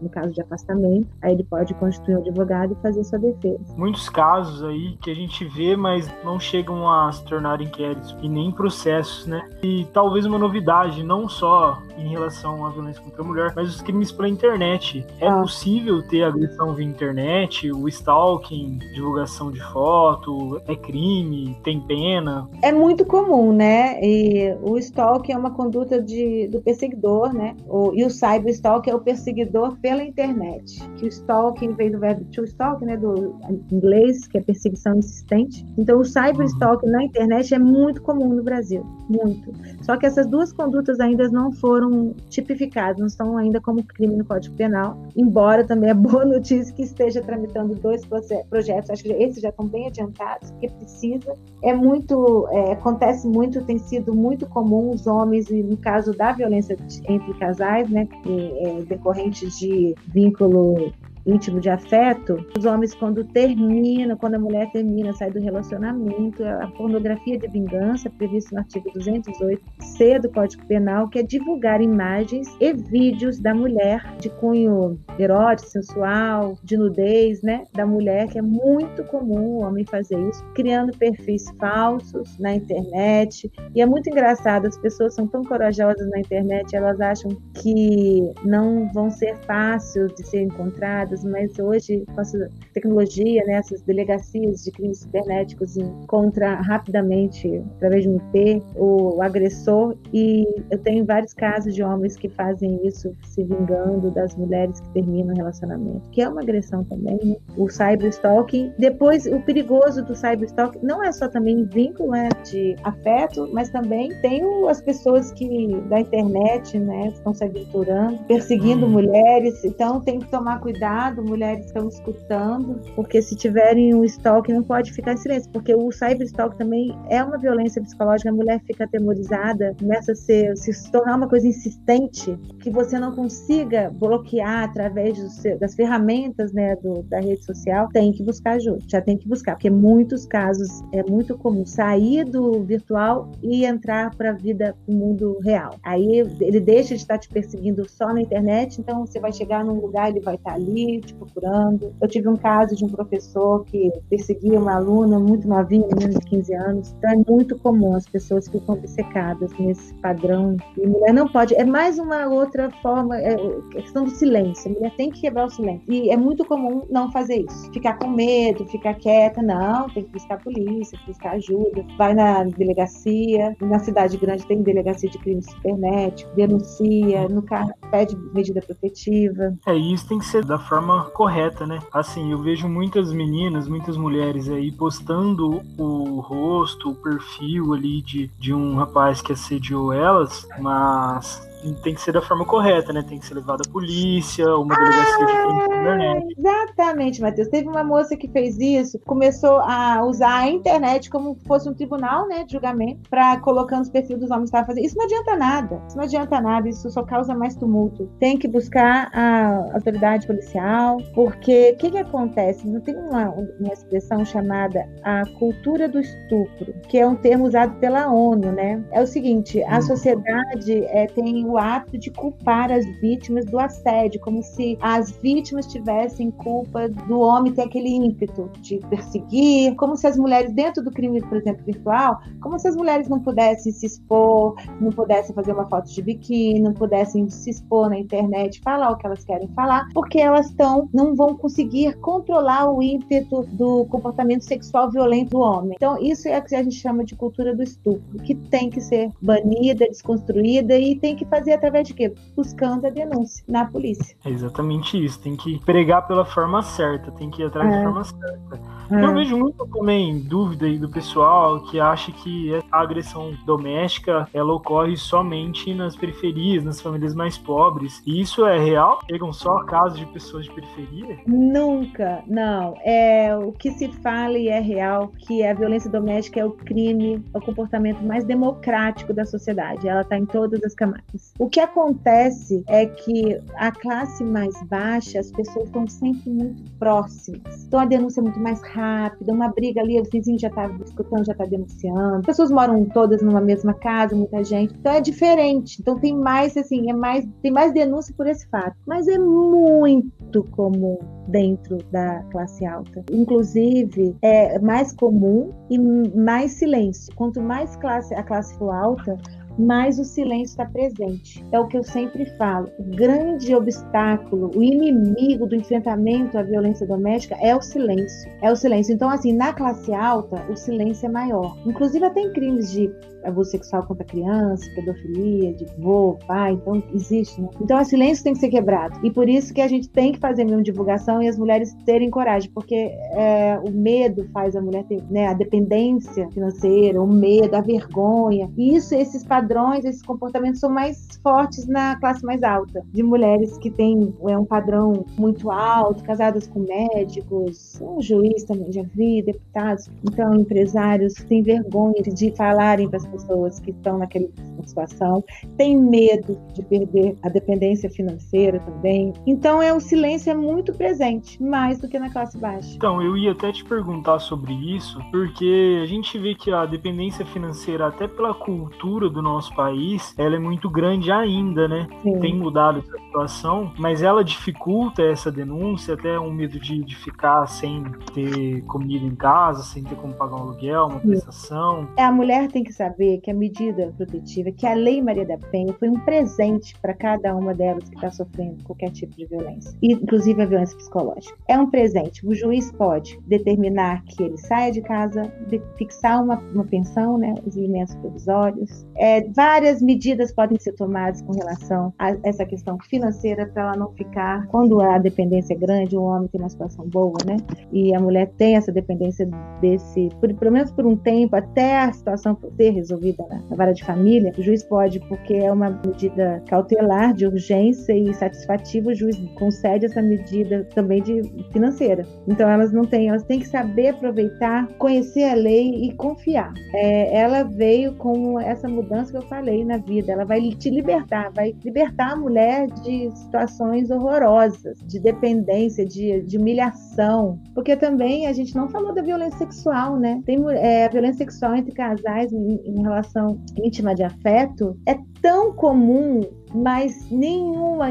no caso de afastamento, aí ele pode constituir um advogado e fazer sua defesa. Muitos casos aí que a gente vê, mas não chegam a se tornar inquéritos e nem processos, né? E talvez uma novidade, não só em relação à violência contra a mulher, mas os crimes pela internet. É ah. possível ter agressão via internet, o stalking, divulgação de foto, é crime, tem pena? É muito comum, né? E o stalking é uma conduta de, do perseguidor, né? O, e o cyberstalking é o perseguidor pela internet, que o stalking vem do verbo to stalk, né, do inglês, que é perseguição insistente. Então, o cyberstalking na internet é muito comum no Brasil, muito. Só que essas duas condutas ainda não foram tipificadas, não estão ainda como crime no Código Penal, embora também é boa notícia que esteja tramitando dois projetos, acho que esses já estão bem adiantados, porque precisa, é muito, é, acontece muito, tem sido muito comum os homens, e no caso da violência entre casais, né, é, decorrente de vínculo íntimo de afeto, os homens quando terminam, quando a mulher termina, sai do relacionamento, a pornografia de vingança, previsto no artigo 208C do Código Penal, que é divulgar imagens e vídeos da mulher de cunho erótico, sensual, de nudez, né, da mulher, que é muito comum o homem fazer isso, criando perfis falsos na internet. E é muito engraçado, as pessoas são tão corajosas na internet, elas acham que não vão ser fáceis de ser encontradas mas hoje, com essa tecnologia, né, essas delegacias de crimes cibernéticos encontra rapidamente, através de um IP, o agressor. E eu tenho vários casos de homens que fazem isso, se vingando das mulheres que terminam o relacionamento, que é uma agressão também. Né? O cyberstalking. Depois, o perigoso do cyberstalking não é só também vínculo né, de afeto, mas também tem as pessoas que da internet, né, estão se aventurando, perseguindo hum. mulheres. Então, tem que tomar cuidado cuidado, mulheres estão escutando, porque se tiverem um stalk não pode ficar em silêncio, porque o cyberstalk também é uma violência psicológica, a mulher fica atemorizada, começa a ser, se tornar uma coisa insistente, que você não consiga bloquear através seu, das ferramentas né, do, da rede social, tem que buscar ajuda, já tem que buscar, porque muitos casos é muito comum sair do virtual e entrar para a vida, no mundo real. Aí ele deixa de estar te perseguindo só na internet, então você vai chegar num lugar, ele vai estar ali, te procurando. Eu tive um caso de um professor que perseguia uma aluna muito novinha, menos de 15 anos. Então é muito comum as pessoas ficam obcecadas nesse padrão. E mulher não pode. É mais uma outra forma, é a questão do silêncio. A mulher tem que quebrar o silêncio. E é muito comum não fazer isso. Ficar com medo, ficar quieta. Não, tem que buscar a polícia, buscar ajuda. Vai na delegacia. Na cidade grande tem delegacia de crime cibernético. Denuncia, no carro pede medida protetiva. É, isso tem que ser da forma correta, né? Assim, eu vejo muitas meninas, muitas mulheres aí postando o rosto, o perfil ali de, de um rapaz que assediou elas, mas tem que ser da forma correta, né? Tem que ser levado à polícia, uma delegacia ah, de internet. Exatamente, Matheus. Teve uma moça que fez isso, começou a usar a internet como fosse um tribunal, né, de julgamento, para colocando os perfis dos homens para fazer. Isso não adianta nada. Isso não adianta nada. Isso só causa mais tumulto. Tem que buscar a autoridade policial, porque o que, que acontece? Não tem uma, uma expressão chamada a cultura do estupro, que é um termo usado pela ONU, né? É o seguinte: a hum. sociedade é, tem o hábito de culpar as vítimas do assédio, como se as vítimas tivessem culpa do homem ter aquele ímpeto de perseguir, como se as mulheres, dentro do crime, por exemplo, virtual, como se as mulheres não pudessem se expor, não pudessem fazer uma foto de biquíni, não pudessem se expor na internet, falar o que elas querem falar, porque elas estão, não vão conseguir controlar o ímpeto do comportamento sexual violento do homem. Então, isso é o que a gente chama de cultura do estupro, que tem que ser banida, desconstruída e tem que fazer fazer através de quê? Buscando a denúncia na polícia. É exatamente isso. Tem que pregar pela forma certa, tem que ir atrás é. da forma certa. É. Eu vejo muito também dúvida aí do pessoal que acha que a agressão doméstica ela ocorre somente nas periferias, nas famílias mais pobres. E isso é real? Chegam só casos de pessoas de periferia? Nunca, não. É o que se fala e é real que a violência doméstica é o crime, é o comportamento mais democrático da sociedade. Ela está em todas as camadas. O que acontece é que a classe mais baixa, as pessoas estão sempre muito próximas. Então a denúncia é muito mais rápida, uma briga ali, o vizinho já está escutando, já está denunciando. As pessoas moram todas numa mesma casa, muita gente. Então é diferente. Então tem mais assim, é mais tem mais denúncia por esse fato. Mas é muito comum dentro da classe alta. Inclusive, é mais comum e mais silêncio. Quanto mais classe a classe for alta, mais o silêncio está presente. É o que eu sempre falo. O grande obstáculo, o inimigo do enfrentamento à violência doméstica é o silêncio. É o silêncio. Então, assim, na classe alta, o silêncio é maior. Inclusive, até em crimes de abuso sexual contra criança, pedofilia, de vô, pai, então existe, né? Então, o silêncio tem que ser quebrado. E por isso que a gente tem que fazer mesmo divulgação e as mulheres terem coragem, porque é, o medo faz a mulher ter, né, a dependência financeira, o medo, a vergonha. E isso, esses padrões, esses comportamentos são mais fortes na classe mais alta, de mulheres que têm é, um padrão muito alto, casadas com médicos, um juiz também já vi, deputados, então empresários têm vergonha de falarem para as pessoas que estão naquela situação, têm medo de perder a dependência financeira também. Então é o silêncio é muito presente, mais do que na classe baixa. Então, eu ia até te perguntar sobre isso, porque a gente vê que a dependência financeira, até pela cultura do nosso país, ela é muito grande ainda, né? Sim. Tem mudado essa situação, mas ela dificulta essa denúncia, até um medo de, de ficar sem ter comida em casa, sem ter como pagar um aluguel, uma prestação. É, a mulher tem que saber que a medida protetiva, que a Lei Maria da Penha foi um presente para cada uma delas que está sofrendo qualquer tipo de violência, inclusive a violência psicológica. É um presente. O juiz pode determinar que ele saia de casa, de fixar uma, uma pensão, né, os alimentos provisórios. É, várias medidas podem ser tomadas com relação a essa questão financeira para ela não ficar, quando a dependência é grande, o homem tem uma situação boa, né, e a mulher tem essa dependência desse, por, pelo menos por um tempo, até a situação ser resolvida na, na vara de família, o juiz pode, porque é uma medida cautelar de urgência e satisfativa, o juiz concede essa medida também de financeira. Então elas não têm, elas têm que saber aproveitar, conhecer a lei e confiar. É, ela veio com essa mudança que eu falei na vida, ela vai te libertar, vai libertar a mulher de situações horrorosas, de dependência, de, de humilhação, porque também a gente não falou da violência sexual, né? Tem é, a violência sexual entre casais em, em relação íntima de afeto é tão comum mas nenhuma,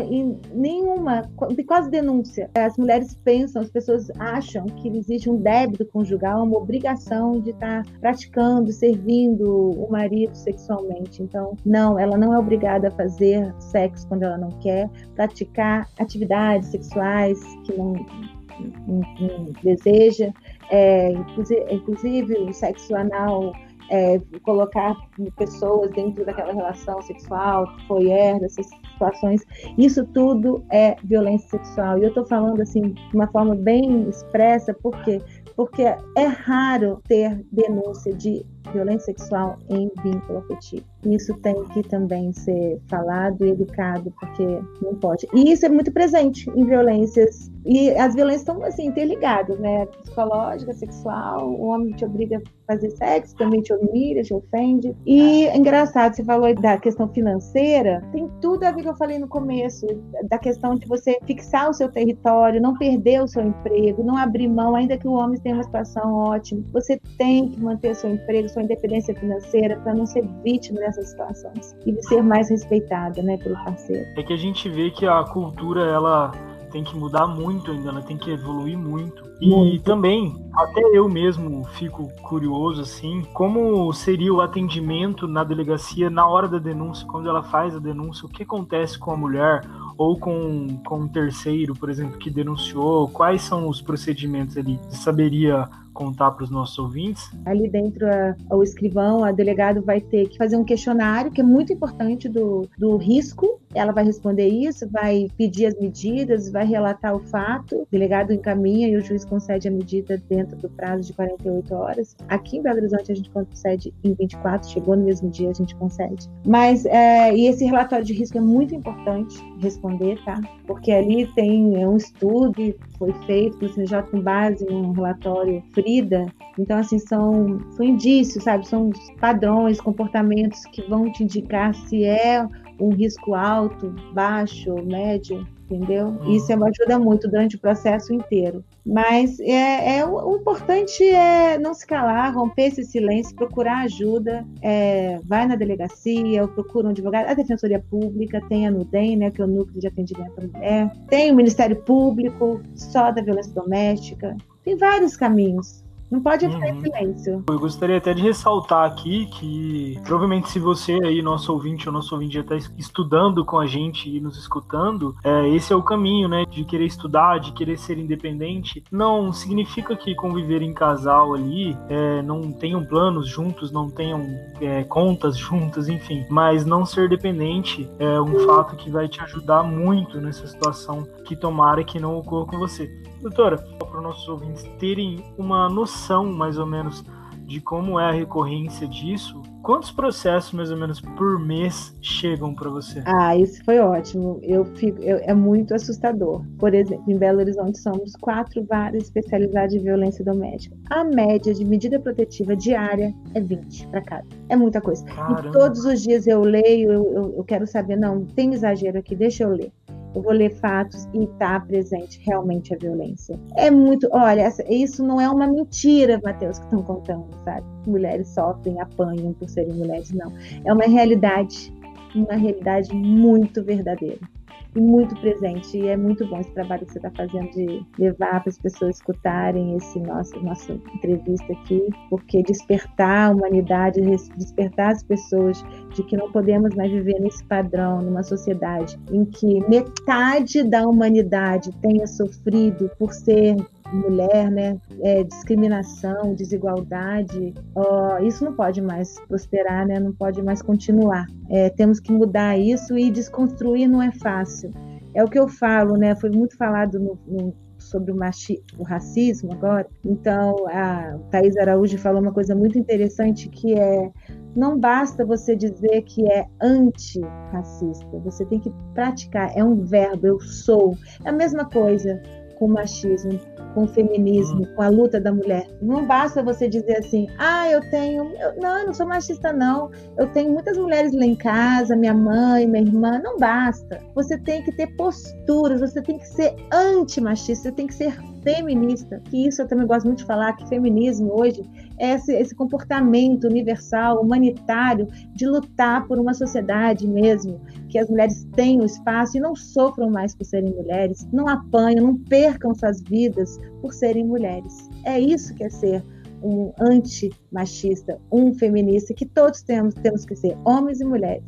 nenhuma, quase denúncia. As mulheres pensam, as pessoas acham que existe um débito conjugal, uma obrigação de estar praticando, servindo o marido sexualmente. Então, não, ela não é obrigada a fazer sexo quando ela não quer, praticar atividades sexuais que não, não, não deseja, é, inclusive, inclusive o sexo anal é, colocar pessoas dentro daquela relação sexual, foyer, dessas situações, isso tudo é violência sexual. E eu estou falando assim de uma forma bem expressa, por quê? Porque é raro ter denúncia de violência sexual em vínculo afetivo. Isso tem que também ser falado e educado, porque não pode. E isso é muito presente em violências. E as violências estão assim interligadas, né? Psicológica, sexual, o homem te obriga a fazer sexo, também te humilha, te ofende. E é engraçado, você falou da questão financeira, tem tudo a ver que eu falei no começo, da questão de você fixar o seu território, não perder o seu emprego, não abrir mão, ainda que o homem tenha uma situação ótima. Você tem que manter seu emprego, sua independência financeira para não ser vítima dessas situações e de ser mais respeitada, né, pelo parceiro. É que a gente vê que a cultura ela tem que mudar muito ainda, ela tem que evoluir muito. E também, até eu mesmo fico curioso, assim, como seria o atendimento na delegacia na hora da denúncia, quando ela faz a denúncia, o que acontece com a mulher ou com, com um terceiro, por exemplo, que denunciou, quais são os procedimentos ali? Você saberia contar para os nossos ouvintes? Ali dentro, a, o escrivão, a delegado vai ter que fazer um questionário que é muito importante do, do risco. Ela vai responder isso, vai pedir as medidas, vai relatar o fato. O delegado encaminha e o juiz concede a medida dentro do prazo de 48 horas. Aqui em Belo Horizonte a gente concede em 24, chegou no mesmo dia a gente concede. Mas é, e esse relatório de risco é muito importante responder, tá? Porque ali tem é um estudo que foi feito pelo CNJ com base num relatório sofrida. Então, assim, são, são indícios, sabe? São padrões, comportamentos que vão te indicar se é um risco alto, baixo, médio, entendeu? Uhum. Isso é ajuda muito durante o processo inteiro. Mas é, é o, importante é não se calar, romper esse silêncio, procurar ajuda, é, vai na delegacia, ou procura um advogado, a Defensoria Pública, tem a NUDEM, né, que é o Núcleo de Atendimento à Mulher, tem o Ministério Público, só da violência doméstica, tem vários caminhos. Não pode ficar uhum. em silêncio. Eu gostaria até de ressaltar aqui que provavelmente se você aí, nosso ouvinte ou nosso ouvinte já está estudando com a gente e nos escutando, é, esse é o caminho, né? De querer estudar, de querer ser independente. Não significa que conviver em casal ali é, não tenham planos juntos, não tenham é, contas juntas, enfim. Mas não ser dependente é um fato que vai te ajudar muito nessa situação que tomara que não ocorra com você. Doutora, para os nossos ouvintes terem uma noção mais ou menos de como é a recorrência disso, quantos processos mais ou menos por mês chegam para você? Ah, isso foi ótimo. Eu fico, eu, é muito assustador. Por exemplo, em Belo Horizonte somos quatro varas especializadas em violência doméstica. A média de medida protetiva diária é 20 para cada. É muita coisa. Caramba. E todos os dias eu leio, eu, eu, eu quero saber, não, tem exagero aqui, deixa eu ler eu vou ler fatos e está presente realmente a violência. É muito, olha, isso não é uma mentira, Matheus, que estão contando, sabe? Mulheres sofrem, apanham por serem mulheres, não. É uma realidade, uma realidade muito verdadeira e muito presente. E é muito bom esse trabalho que você está fazendo de levar para as pessoas escutarem esse nosso nossa entrevista aqui, porque despertar a humanidade, despertar as pessoas de que não podemos mais viver nesse padrão, numa sociedade em que metade da humanidade tenha sofrido por ser mulher, né? É, discriminação, desigualdade, oh, isso não pode mais prosperar, né? Não pode mais continuar. É, temos que mudar isso e desconstruir não é fácil. É o que eu falo, né? Foi muito falado no, no sobre o, machi, o racismo agora. Então, a Thais Araújo falou uma coisa muito interessante que é não basta você dizer que é antirracista, você tem que praticar, é um verbo, eu sou. É a mesma coisa com o machismo com o feminismo, com a luta da mulher. Não basta você dizer assim, ah, eu tenho. Eu, não, eu não sou machista, não. Eu tenho muitas mulheres lá em casa, minha mãe, minha irmã. Não basta. Você tem que ter posturas, você tem que ser antimachista, você tem que ser feminista. Que isso eu também gosto muito de falar, que feminismo hoje é esse, esse comportamento universal, humanitário, de lutar por uma sociedade mesmo, que as mulheres tenham espaço e não sofram mais por serem mulheres, não apanham, não percam suas vidas por serem mulheres. É isso que é ser um antimachista, um feminista, que todos temos, temos que ser, homens e mulheres.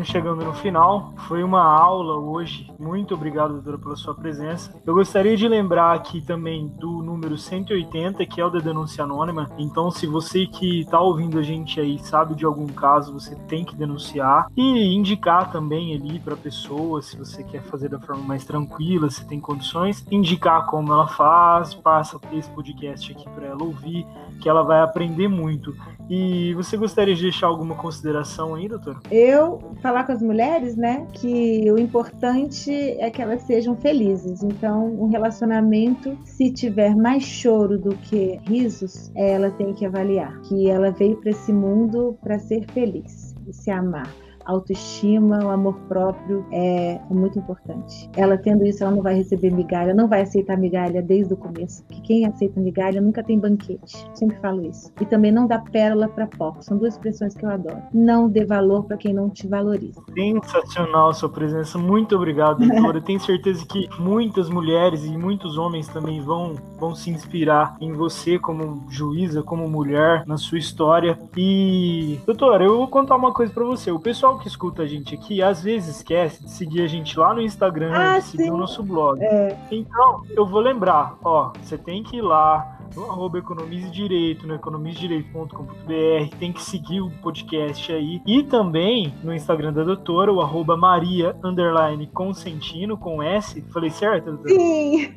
Estamos chegando no final. Foi uma aula hoje. Muito obrigado, doutora, pela sua presença. Eu gostaria de lembrar aqui também do número 180, que é o da denúncia anônima. Então, se você que está ouvindo a gente aí sabe de algum caso, você tem que denunciar e indicar também ali para a pessoa, se você quer fazer da forma mais tranquila, se tem condições, indicar como ela faz, passa esse podcast aqui para ela ouvir, que ela vai aprender muito. E você gostaria de deixar alguma consideração aí, doutor? Eu falar com as mulheres, né, que o importante é que elas sejam felizes. Então, um relacionamento, se tiver mais choro do que risos, ela tem que avaliar que ela veio para esse mundo para ser feliz e se amar autoestima, o amor próprio é muito importante. Ela tendo isso, ela não vai receber migalha, não vai aceitar migalha desde o começo. Que quem aceita migalha nunca tem banquete. Sempre falo isso. E também não dá pérola para pouco. São duas expressões que eu adoro. Não dê valor para quem não te valoriza. Sensacional a sua presença. Muito obrigado, doutora. Tenho certeza que muitas mulheres e muitos homens também vão, vão se inspirar em você como juíza, como mulher, na sua história. E, doutora, eu vou contar uma coisa para você. O pessoal que escuta a gente aqui às vezes esquece de seguir a gente lá no Instagram, ah, de seguir sim. o nosso blog. É. Então, eu vou lembrar, ó, você tem que ir lá no arroba Economize Direito, no economizedireito.com.br, tem que seguir o podcast aí. E também no Instagram da doutora, o arroba Maria underline Consentino, com S. Falei certo, doutora? Sim!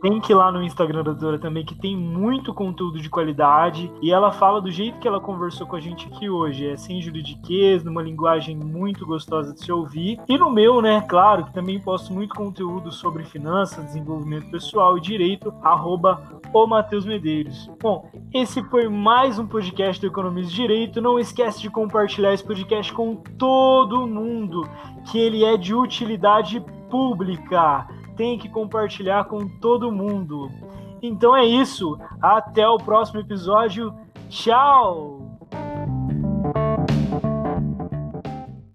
Tem que ir lá no Instagram da doutora também, que tem muito conteúdo de qualidade. E ela fala do jeito que ela conversou com a gente aqui hoje. É sem juridiquês, numa linguagem muito gostosa de se ouvir. E no meu, né, claro, que também posto muito conteúdo sobre finanças, desenvolvimento pessoal e direito, arroba o Matheus Medeiros. Bom, esse foi mais um podcast do Economista Direito. Não esquece de compartilhar esse podcast com todo mundo, que ele é de utilidade pública tem que compartilhar com todo mundo. Então é isso. Até o próximo episódio. Tchau!